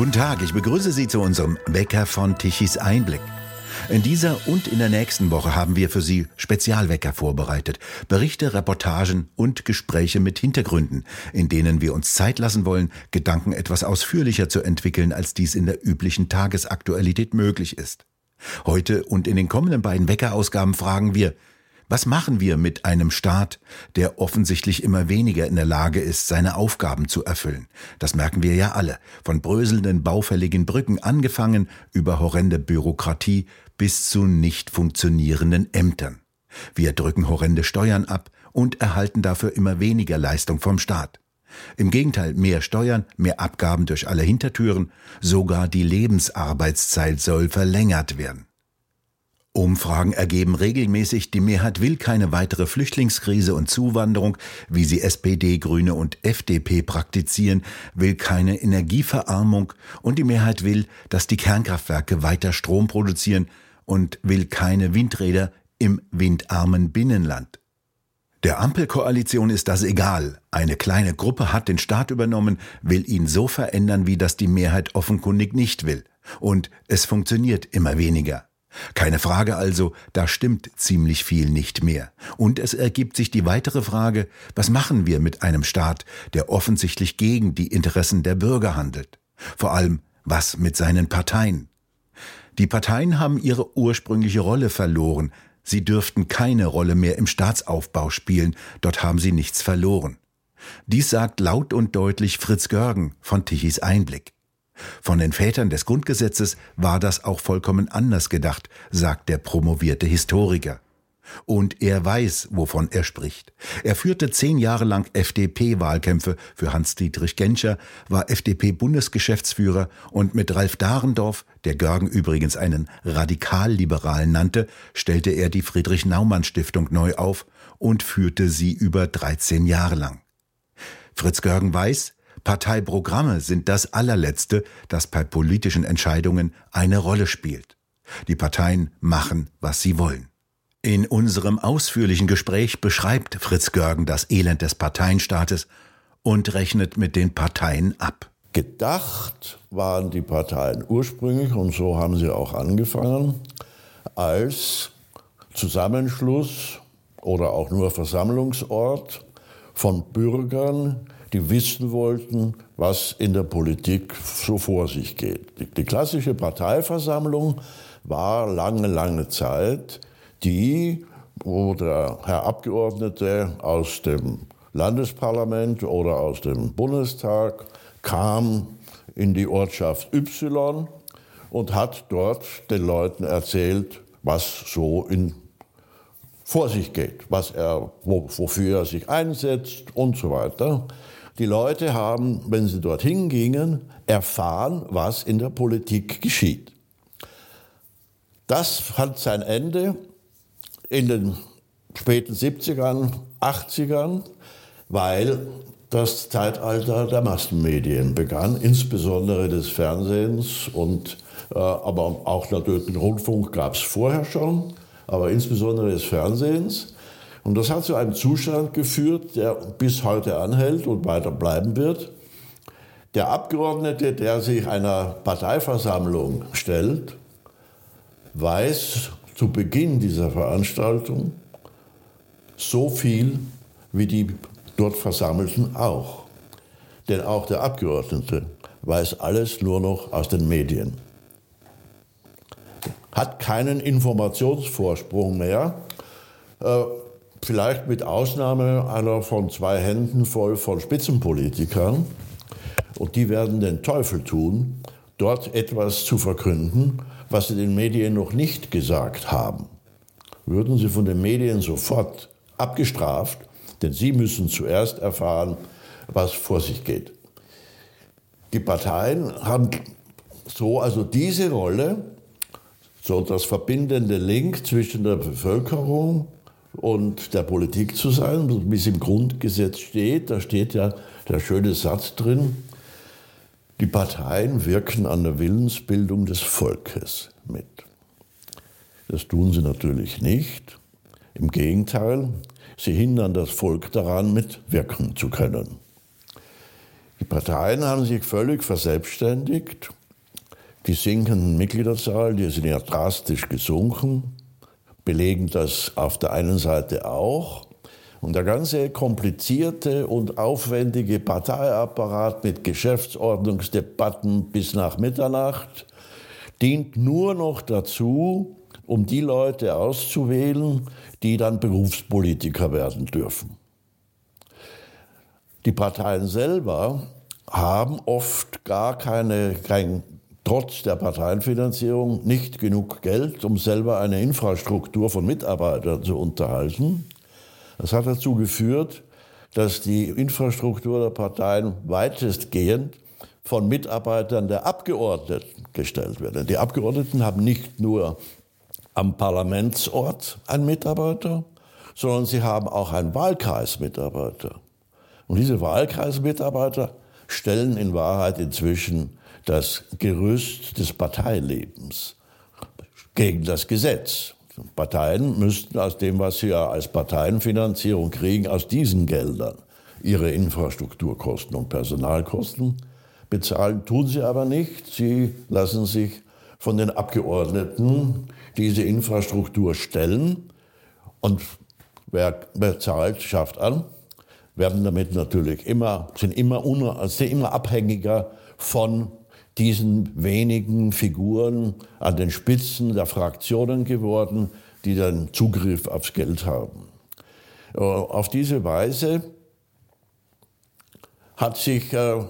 Guten Tag, ich begrüße Sie zu unserem Wecker von Tichys Einblick. In dieser und in der nächsten Woche haben wir für Sie Spezialwecker vorbereitet. Berichte, Reportagen und Gespräche mit Hintergründen, in denen wir uns Zeit lassen wollen, Gedanken etwas ausführlicher zu entwickeln, als dies in der üblichen Tagesaktualität möglich ist. Heute und in den kommenden beiden Weckerausgaben fragen wir, was machen wir mit einem Staat, der offensichtlich immer weniger in der Lage ist, seine Aufgaben zu erfüllen? Das merken wir ja alle, von bröselnden, baufälligen Brücken angefangen über horrende Bürokratie bis zu nicht funktionierenden Ämtern. Wir drücken horrende Steuern ab und erhalten dafür immer weniger Leistung vom Staat. Im Gegenteil, mehr Steuern, mehr Abgaben durch alle Hintertüren, sogar die Lebensarbeitszeit soll verlängert werden. Umfragen ergeben regelmäßig, die Mehrheit will keine weitere Flüchtlingskrise und Zuwanderung, wie sie SPD, Grüne und FDP praktizieren, will keine Energieverarmung und die Mehrheit will, dass die Kernkraftwerke weiter Strom produzieren und will keine Windräder im windarmen Binnenland. Der Ampelkoalition ist das egal. Eine kleine Gruppe hat den Staat übernommen, will ihn so verändern, wie das die Mehrheit offenkundig nicht will. Und es funktioniert immer weniger. Keine Frage also, da stimmt ziemlich viel nicht mehr. Und es ergibt sich die weitere Frage, was machen wir mit einem Staat, der offensichtlich gegen die Interessen der Bürger handelt? Vor allem, was mit seinen Parteien? Die Parteien haben ihre ursprüngliche Rolle verloren. Sie dürften keine Rolle mehr im Staatsaufbau spielen, dort haben sie nichts verloren. Dies sagt laut und deutlich Fritz Görgen von Tichys Einblick. Von den Vätern des Grundgesetzes war das auch vollkommen anders gedacht, sagt der promovierte Historiker. Und er weiß, wovon er spricht. Er führte zehn Jahre lang FDP-Wahlkämpfe für Hans-Dietrich Genscher, war FDP-Bundesgeschäftsführer und mit Ralf Dahrendorf, der Görgen übrigens einen Radikalliberalen nannte, stellte er die Friedrich-Naumann-Stiftung neu auf und führte sie über 13 Jahre lang. Fritz Görgen weiß, Parteiprogramme sind das allerletzte, das bei politischen Entscheidungen eine Rolle spielt. Die Parteien machen, was sie wollen. In unserem ausführlichen Gespräch beschreibt Fritz Görgen das Elend des Parteienstaates und rechnet mit den Parteien ab. Gedacht waren die Parteien ursprünglich, und so haben sie auch angefangen, als Zusammenschluss oder auch nur Versammlungsort von Bürgern, die wissen wollten, was in der Politik so vor sich geht. Die, die klassische Parteiversammlung war lange, lange Zeit die, wo der Herr Abgeordnete aus dem Landesparlament oder aus dem Bundestag kam in die Ortschaft Y und hat dort den Leuten erzählt, was so in, vor sich geht, was er, wofür er sich einsetzt und so weiter. Die Leute haben, wenn sie dorthin gingen, erfahren, was in der Politik geschieht. Das hat sein Ende in den späten 70ern, 80ern, weil das Zeitalter der Massenmedien begann, insbesondere des Fernsehens und äh, aber auch natürlich den Rundfunk gab es vorher schon, aber insbesondere des Fernsehens. Und das hat zu einem Zustand geführt, der bis heute anhält und weiter bleiben wird. Der Abgeordnete, der sich einer Parteiversammlung stellt, weiß zu Beginn dieser Veranstaltung so viel wie die dort Versammelten auch. Denn auch der Abgeordnete weiß alles nur noch aus den Medien. Hat keinen Informationsvorsprung mehr, äh, vielleicht mit Ausnahme einer von zwei Händen voll von Spitzenpolitikern. Und die werden den Teufel tun, dort etwas zu verkünden, was sie den Medien noch nicht gesagt haben. Würden sie von den Medien sofort abgestraft, denn sie müssen zuerst erfahren, was vor sich geht. Die Parteien haben so also diese Rolle, so das verbindende Link zwischen der Bevölkerung und der Politik zu sein, wie es im Grundgesetz steht. Da steht ja der schöne Satz drin, die Parteien wirken an der Willensbildung des Volkes mit. Das tun sie natürlich nicht. Im Gegenteil, sie hindern das Volk daran, mitwirken zu können. Die Parteien haben sich völlig verselbstständigt. Die sinkenden Mitgliederzahl, die sind ja drastisch gesunken, belegen das auf der einen Seite auch. Und der ganze komplizierte und aufwendige Parteiapparat mit Geschäftsordnungsdebatten bis nach Mitternacht dient nur noch dazu, um die Leute auszuwählen, die dann Berufspolitiker werden dürfen. Die Parteien selber haben oft gar keine, kein, trotz der Parteienfinanzierung nicht genug Geld, um selber eine Infrastruktur von Mitarbeitern zu unterhalten. Das hat dazu geführt, dass die Infrastruktur der Parteien weitestgehend von Mitarbeitern der Abgeordneten gestellt wird. Die Abgeordneten haben nicht nur am Parlamentsort einen Mitarbeiter, sondern sie haben auch einen Wahlkreismitarbeiter. Und diese Wahlkreismitarbeiter stellen in Wahrheit inzwischen das Gerüst des Parteilebens gegen das Gesetz. Parteien müssten aus dem, was sie ja als Parteienfinanzierung kriegen, aus diesen Geldern ihre Infrastrukturkosten und Personalkosten bezahlen. Tun sie aber nicht. Sie lassen sich von den Abgeordneten diese Infrastruktur stellen. Und wer, wer zahlt, schafft an. Werden damit natürlich immer, sind immer, sind immer abhängiger von diesen wenigen Figuren an den Spitzen der Fraktionen geworden, die dann Zugriff aufs Geld haben. Äh, auf diese Weise hat sich äh,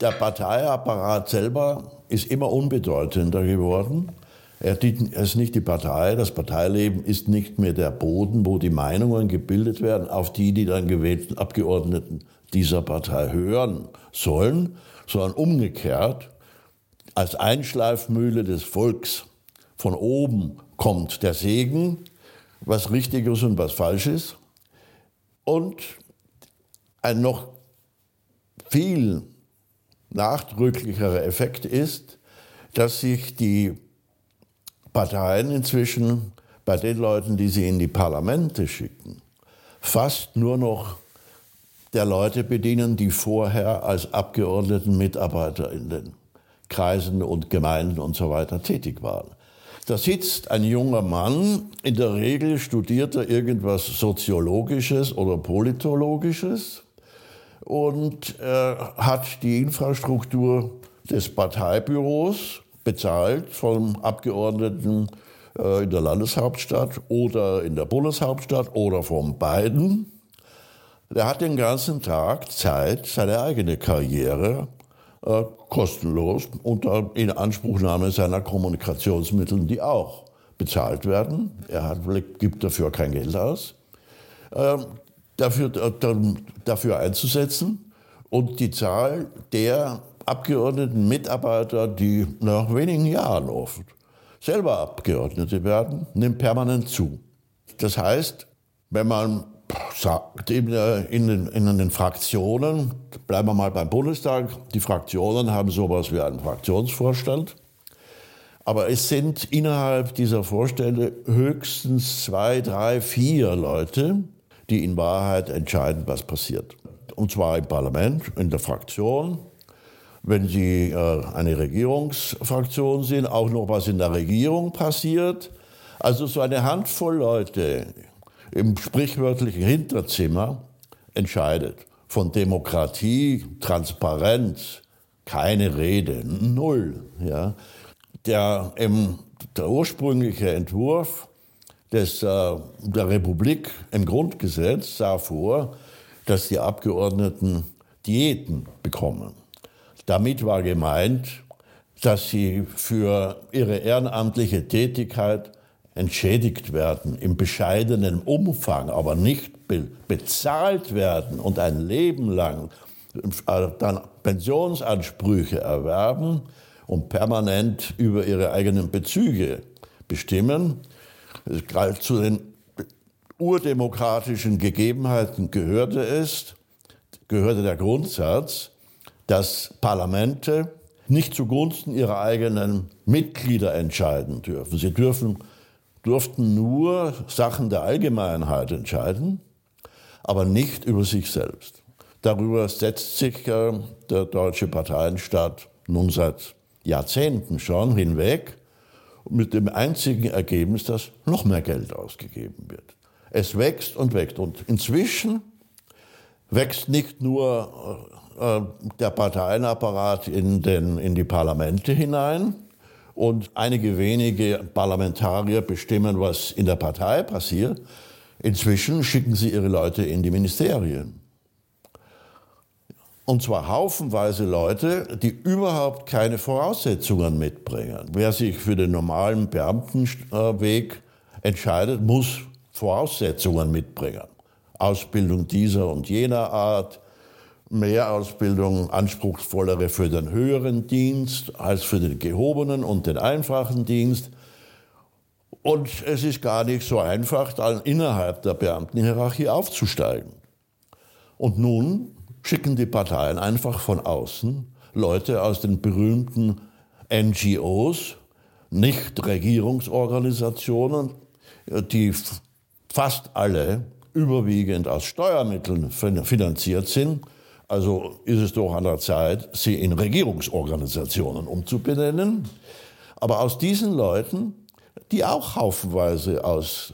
der Parteiapparat selber ist immer unbedeutender geworden. Er ist nicht die Partei, das Parteileben ist nicht mehr der Boden, wo die Meinungen gebildet werden, auf die die dann gewählten Abgeordneten dieser Partei hören sollen, sondern umgekehrt als Einschleifmühle des Volks. Von oben kommt der Segen, was richtig ist und was falsch ist. Und ein noch viel nachdrücklicherer Effekt ist, dass sich die Parteien inzwischen bei den Leuten, die sie in die Parlamente schicken, fast nur noch der Leute bedienen, die vorher als Abgeordneten Mitarbeiter in den Kreisen und Gemeinden und so weiter tätig waren. Da sitzt ein junger Mann, in der Regel studiert er irgendwas Soziologisches oder Politologisches und äh, hat die Infrastruktur des Parteibüros bezahlt vom Abgeordneten äh, in der Landeshauptstadt oder in der Bundeshauptstadt oder von beiden. Der hat den ganzen Tag Zeit, seine eigene Karriere äh, kostenlos unter Inanspruchnahme seiner Kommunikationsmittel, die auch bezahlt werden. Er hat, gibt dafür kein Geld aus. Ähm, dafür, dafür einzusetzen und die Zahl der Abgeordneten, Mitarbeiter, die nach wenigen Jahren oft selber Abgeordnete werden, nimmt permanent zu. Das heißt, wenn man sagt, in den, in den Fraktionen, bleiben wir mal beim Bundestag, die Fraktionen haben sowas wie einen Fraktionsvorstand. Aber es sind innerhalb dieser Vorstände höchstens zwei, drei, vier Leute, die in Wahrheit entscheiden, was passiert. Und zwar im Parlament, in der Fraktion, wenn Sie äh, eine Regierungsfraktion sind, auch noch was in der Regierung passiert. Also so eine Handvoll Leute im sprichwörtlichen Hinterzimmer entscheidet. Von Demokratie, Transparenz, keine Rede, null. Ja. Der, im, der ursprüngliche Entwurf des, äh, der Republik im Grundgesetz sah vor, dass die Abgeordneten Diäten bekommen. Damit war gemeint, dass sie für ihre ehrenamtliche Tätigkeit entschädigt werden im bescheidenen Umfang, aber nicht be bezahlt werden und ein Leben lang äh, dann Pensionsansprüche erwerben und permanent über ihre eigenen Bezüge bestimmen, zu den urdemokratischen Gegebenheiten gehörte es, gehörte der Grundsatz, dass Parlamente nicht zugunsten ihrer eigenen Mitglieder entscheiden dürfen. Sie dürfen, durften nur Sachen der Allgemeinheit entscheiden, aber nicht über sich selbst. Darüber setzt sich äh, der deutsche Parteienstaat nun seit Jahrzehnten schon hinweg mit dem einzigen Ergebnis, dass noch mehr Geld ausgegeben wird. Es wächst und wächst. Und inzwischen wächst nicht nur äh, der Parteienapparat in, den, in die Parlamente hinein und einige wenige Parlamentarier bestimmen, was in der Partei passiert. Inzwischen schicken sie ihre Leute in die Ministerien. Und zwar haufenweise Leute, die überhaupt keine Voraussetzungen mitbringen. Wer sich für den normalen Beamtenweg entscheidet, muss Voraussetzungen mitbringen. Ausbildung dieser und jener Art, mehr Ausbildung, anspruchsvollere für den höheren Dienst als für den gehobenen und den einfachen Dienst. Und es ist gar nicht so einfach, dann innerhalb der Beamtenhierarchie aufzusteigen. Und nun schicken die Parteien einfach von außen Leute aus den berühmten NGOs, Nichtregierungsorganisationen, die fast alle überwiegend aus Steuermitteln finanziert sind. Also ist es doch an der Zeit, sie in Regierungsorganisationen umzubenennen. Aber aus diesen Leuten, die auch haufenweise aus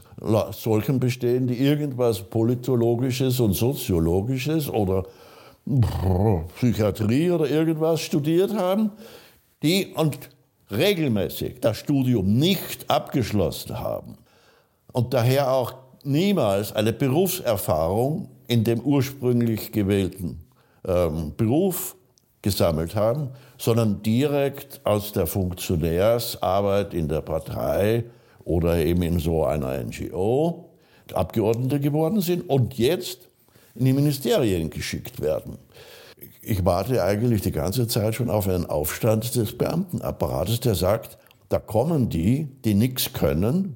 solchen bestehen, die irgendwas Politologisches und Soziologisches oder Psychiatrie oder irgendwas studiert haben, die und regelmäßig das Studium nicht abgeschlossen haben und daher auch niemals eine Berufserfahrung in dem ursprünglich gewählten ähm, Beruf gesammelt haben, sondern direkt aus der Funktionärsarbeit in der Partei oder eben in so einer NGO Abgeordnete geworden sind und jetzt in die Ministerien geschickt werden. Ich warte eigentlich die ganze Zeit schon auf einen Aufstand des Beamtenapparates, der sagt, da kommen die, die nichts können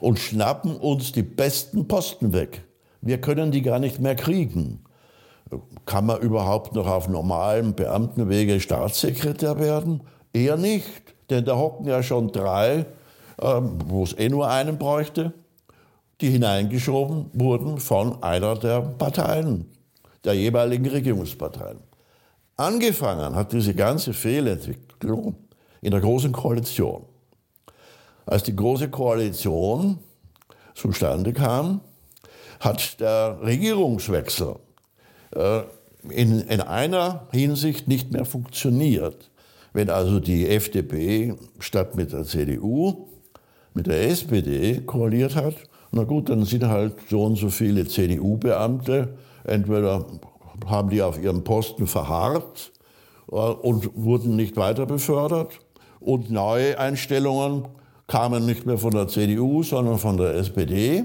und schnappen uns die besten Posten weg. Wir können die gar nicht mehr kriegen. Kann man überhaupt noch auf normalem Beamtenwege Staatssekretär werden? Eher nicht, denn da hocken ja schon drei, ähm, wo es eh nur einen bräuchte die hineingeschoben wurden von einer der Parteien, der jeweiligen Regierungsparteien. Angefangen hat diese ganze Fehlentwicklung in der Großen Koalition. Als die Große Koalition zustande kam, hat der Regierungswechsel in, in einer Hinsicht nicht mehr funktioniert. Wenn also die FDP statt mit der CDU mit der SPD koaliert hat, na gut, dann sind halt so und so viele CDU-Beamte, entweder haben die auf ihrem Posten verharrt äh, und wurden nicht weiter befördert und neue Einstellungen kamen nicht mehr von der CDU, sondern von der SPD.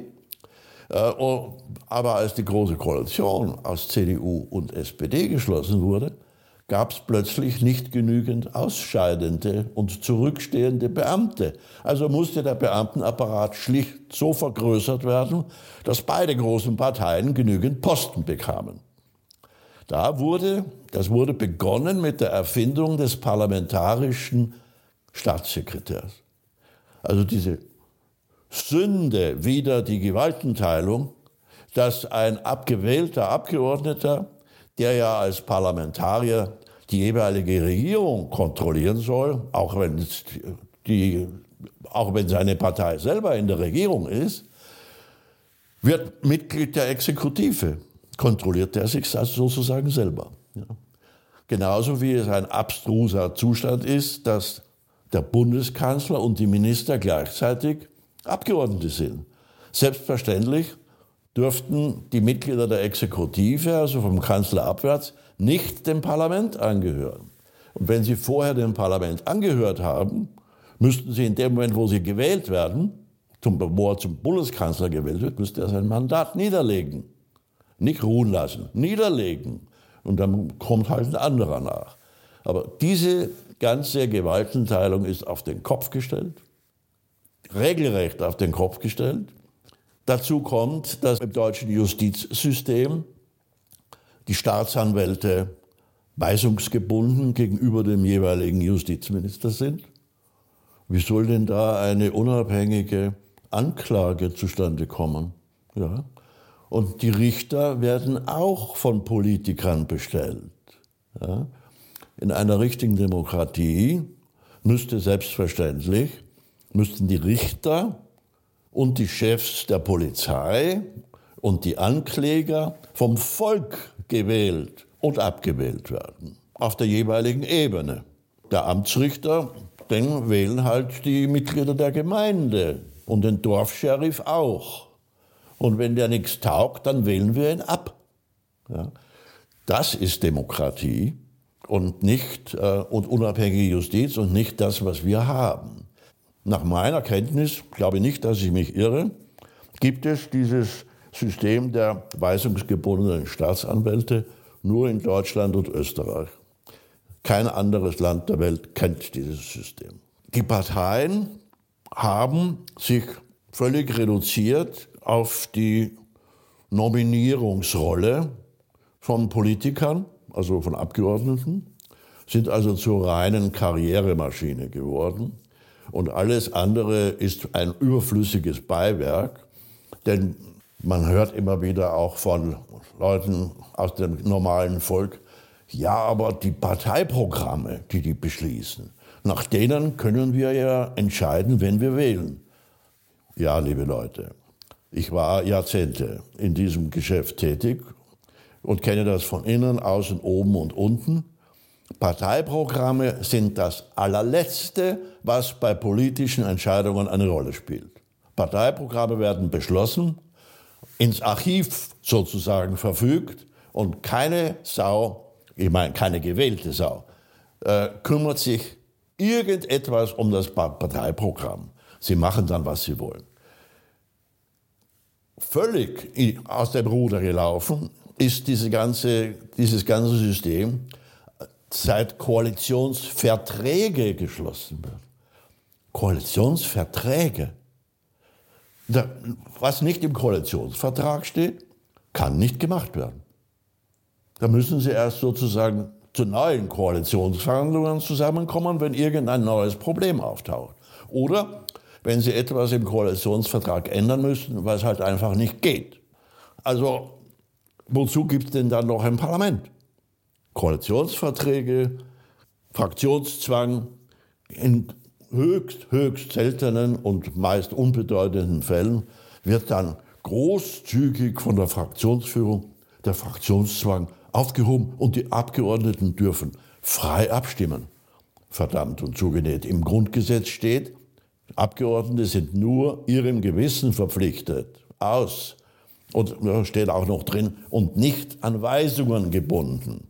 Äh, oh, aber als die Große Koalition aus CDU und SPD geschlossen wurde, gab es plötzlich nicht genügend ausscheidende und zurückstehende Beamte. Also musste der Beamtenapparat schlicht so vergrößert werden, dass beide großen Parteien genügend Posten bekamen. Da wurde, das wurde begonnen mit der Erfindung des parlamentarischen Staatssekretärs. Also diese Sünde wider die Gewaltenteilung, dass ein abgewählter Abgeordneter der ja als Parlamentarier die jeweilige Regierung kontrollieren soll, auch wenn, die, auch wenn seine Partei selber in der Regierung ist, wird Mitglied der Exekutive. Kontrolliert er sich sozusagen selber. Ja. Genauso wie es ein abstruser Zustand ist, dass der Bundeskanzler und die Minister gleichzeitig Abgeordnete sind. Selbstverständlich dürften die Mitglieder der Exekutive, also vom Kanzler abwärts, nicht dem Parlament angehören. Und wenn sie vorher dem Parlament angehört haben, müssten sie in dem Moment, wo sie gewählt werden, zum, wo er zum Bundeskanzler gewählt wird, müsste er sein Mandat niederlegen. Nicht ruhen lassen, niederlegen. Und dann kommt halt ein anderer nach. Aber diese ganze Gewaltenteilung ist auf den Kopf gestellt, regelrecht auf den Kopf gestellt. Dazu kommt, dass im deutschen Justizsystem die Staatsanwälte weisungsgebunden gegenüber dem jeweiligen Justizminister sind. Wie soll denn da eine unabhängige Anklage zustande kommen? Ja. Und die Richter werden auch von Politikern bestellt. Ja? In einer richtigen Demokratie müsste selbstverständlich, müssten die Richter und die Chefs der Polizei und die Ankläger vom Volk gewählt und abgewählt werden. Auf der jeweiligen Ebene. Der Amtsrichter, den wählen halt die Mitglieder der Gemeinde und den Dorfscheriff auch. Und wenn der nichts taugt, dann wählen wir ihn ab. Ja. Das ist Demokratie und nicht äh, und unabhängige Justiz und nicht das, was wir haben. Nach meiner Kenntnis, glaube ich nicht, dass ich mich irre, gibt es dieses System der weisungsgebundenen Staatsanwälte nur in Deutschland und Österreich. Kein anderes Land der Welt kennt dieses System. Die Parteien haben sich völlig reduziert auf die Nominierungsrolle von Politikern, also von Abgeordneten, sind also zur reinen Karrieremaschine geworden. Und alles andere ist ein überflüssiges Beiwerk, denn man hört immer wieder auch von Leuten aus dem normalen Volk, ja, aber die Parteiprogramme, die die beschließen, nach denen können wir ja entscheiden, wenn wir wählen. Ja, liebe Leute, ich war Jahrzehnte in diesem Geschäft tätig und kenne das von innen, außen, oben und unten. Parteiprogramme sind das allerletzte, was bei politischen Entscheidungen eine Rolle spielt. Parteiprogramme werden beschlossen, ins Archiv sozusagen verfügt und keine Sau, ich meine keine gewählte Sau, äh, kümmert sich irgendetwas um das Parteiprogramm. Sie machen dann, was sie wollen völlig aus dem Ruder gelaufen ist diese ganze, dieses ganze System, seit Koalitionsverträge geschlossen werden. Koalitionsverträge. was nicht im Koalitionsvertrag steht, kann nicht gemacht werden. Da müssen Sie erst sozusagen zu neuen Koalitionsverhandlungen zusammenkommen, wenn irgendein neues Problem auftaucht. Oder wenn sie etwas im Koalitionsvertrag ändern müssen, es halt einfach nicht geht. Also wozu gibt es denn dann noch ein Parlament? Koalitionsverträge, Fraktionszwang, in höchst, höchst seltenen und meist unbedeutenden Fällen wird dann großzügig von der Fraktionsführung der Fraktionszwang aufgehoben und die Abgeordneten dürfen frei abstimmen. Verdammt und zugenäht. Im Grundgesetz steht, Abgeordnete sind nur ihrem Gewissen verpflichtet. Aus. Und da steht auch noch drin, und nicht an Weisungen gebunden.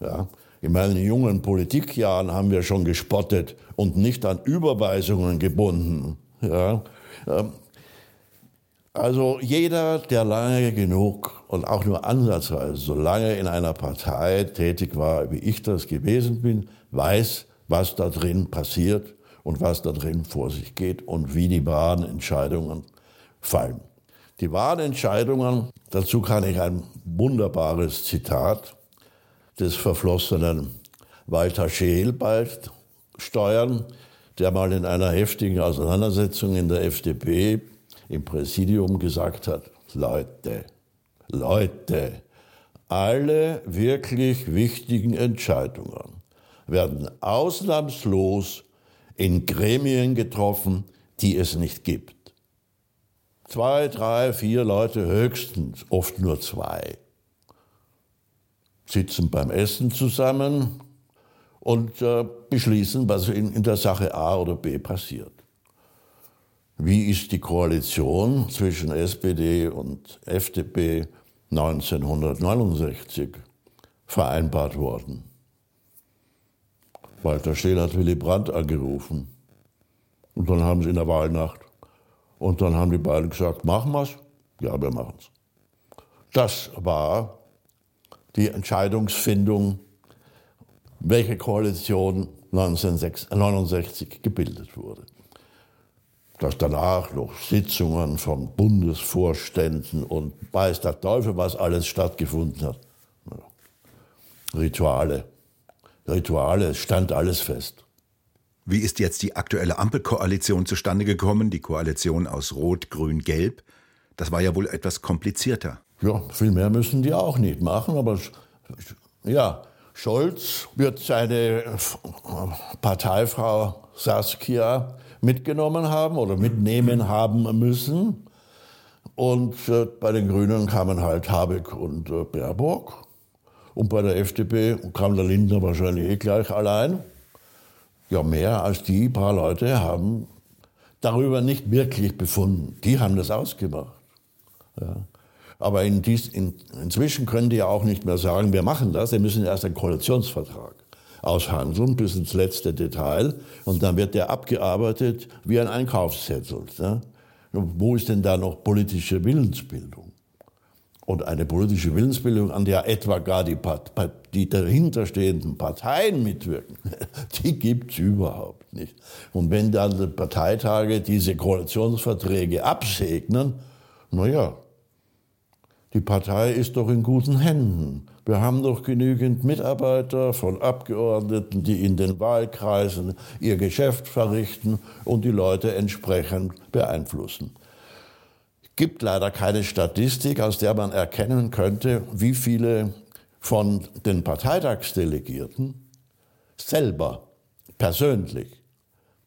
Ja. In meinen jungen Politikjahren haben wir schon gespottet und nicht an Überweisungen gebunden. Ja. Ähm, also jeder, der lange genug und auch nur ansatzweise so lange in einer Partei tätig war, wie ich das gewesen bin, weiß, was da drin passiert und was da drin vor sich geht und wie die wahren Entscheidungen fallen. Die wahren Entscheidungen, dazu kann ich ein wunderbares Zitat des verflossenen Walter Scheel bald steuern, der mal in einer heftigen Auseinandersetzung in der FDP im Präsidium gesagt hat, Leute, Leute, alle wirklich wichtigen Entscheidungen werden ausnahmslos in Gremien getroffen, die es nicht gibt. Zwei, drei, vier Leute höchstens, oft nur zwei, sitzen beim Essen zusammen und äh, beschließen, was in, in der Sache A oder B passiert. Wie ist die Koalition zwischen SPD und FDP 1969 vereinbart worden? Walter Scheel hat Willy Brandt angerufen. Und dann haben sie in der Wahlnacht. Und dann haben die beiden gesagt, machen wir's? Ja, wir machen's. Das war die Entscheidungsfindung, welche Koalition 1969 gebildet wurde. Dass danach noch Sitzungen von Bundesvorständen und weiß der Teufel, was alles stattgefunden hat. Rituale. Rituale, es stand alles fest. Wie ist jetzt die aktuelle Ampelkoalition zustande gekommen, die Koalition aus Rot, Grün, Gelb? Das war ja wohl etwas komplizierter. Ja, viel mehr müssen die auch nicht machen, aber ja, Scholz wird seine Parteifrau Saskia mitgenommen haben oder mitnehmen haben müssen. Und äh, bei den Grünen kamen halt Habeck und äh, Baerbock. Und bei der FDP kam der Lindner wahrscheinlich eh gleich allein. Ja, mehr als die paar Leute haben darüber nicht wirklich befunden. Die haben das ausgemacht. Ja. Aber in dies, in, inzwischen können die ja auch nicht mehr sagen, wir machen das. Sie müssen erst einen Koalitionsvertrag aushandeln bis ins letzte Detail. Und dann wird der abgearbeitet wie ein Einkaufszettel. Ja. Wo ist denn da noch politische Willensbildung? Und eine politische Willensbildung, an der etwa gar die, die dahinterstehenden Parteien mitwirken, die gibt es überhaupt nicht. Und wenn dann die Parteitage diese Koalitionsverträge absegnen, naja, die Partei ist doch in guten Händen. Wir haben doch genügend Mitarbeiter von Abgeordneten, die in den Wahlkreisen ihr Geschäft verrichten und die Leute entsprechend beeinflussen. Es gibt leider keine Statistik, aus der man erkennen könnte, wie viele von den Parteitagsdelegierten selber persönlich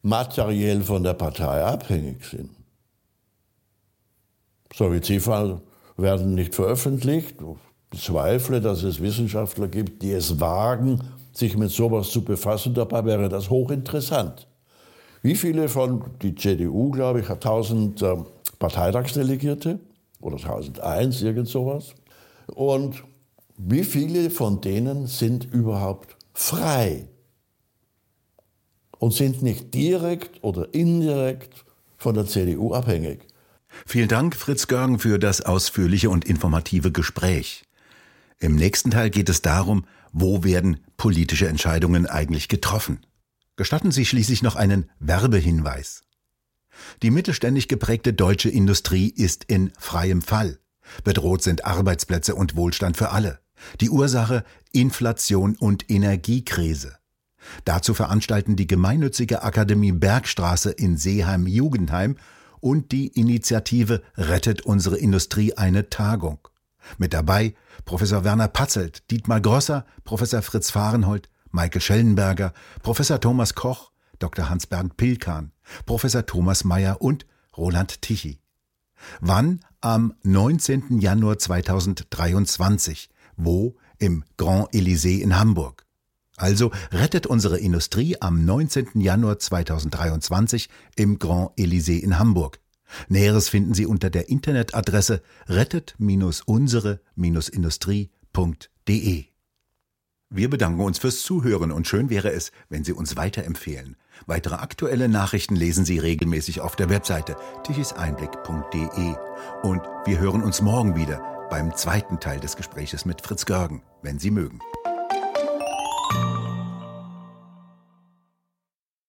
materiell von der Partei abhängig sind. So wie Ziffern werden nicht veröffentlicht. Ich bezweifle, dass es Wissenschaftler gibt, die es wagen, sich mit sowas zu befassen. Dabei wäre das hochinteressant. Wie viele von, die CDU, glaube ich, hat 1000 äh, Parteitagsdelegierte oder 1001, irgend sowas. Und wie viele von denen sind überhaupt frei und sind nicht direkt oder indirekt von der CDU abhängig? Vielen Dank, Fritz Görgen, für das ausführliche und informative Gespräch. Im nächsten Teil geht es darum, wo werden politische Entscheidungen eigentlich getroffen. Gestatten Sie schließlich noch einen Werbehinweis. Die mittelständig geprägte deutsche Industrie ist in freiem Fall. Bedroht sind Arbeitsplätze und Wohlstand für alle. Die Ursache Inflation und Energiekrise. Dazu veranstalten die gemeinnützige Akademie Bergstraße in Seeheim-Jugendheim und die Initiative Rettet unsere Industrie eine Tagung. Mit dabei Professor Werner Patzelt, Dietmar Grosser, Professor Fritz Fahrenhold, Michael Schellenberger, Professor Thomas Koch, Dr. Hans-Bernd Pilkan, Professor Thomas Mayer und Roland Tichy. Wann? Am 19. Januar 2023. Wo? Im Grand Elysée in Hamburg. Also rettet unsere Industrie am 19. Januar 2023 im Grand Elysée in Hamburg. Näheres finden Sie unter der Internetadresse rettet-unsere-industrie.de. Wir bedanken uns fürs Zuhören und schön wäre es, wenn Sie uns weiterempfehlen. Weitere aktuelle Nachrichten lesen Sie regelmäßig auf der Webseite tichiseinblick.de. Und wir hören uns morgen wieder beim zweiten Teil des Gespräches mit Fritz Görgen, wenn Sie mögen.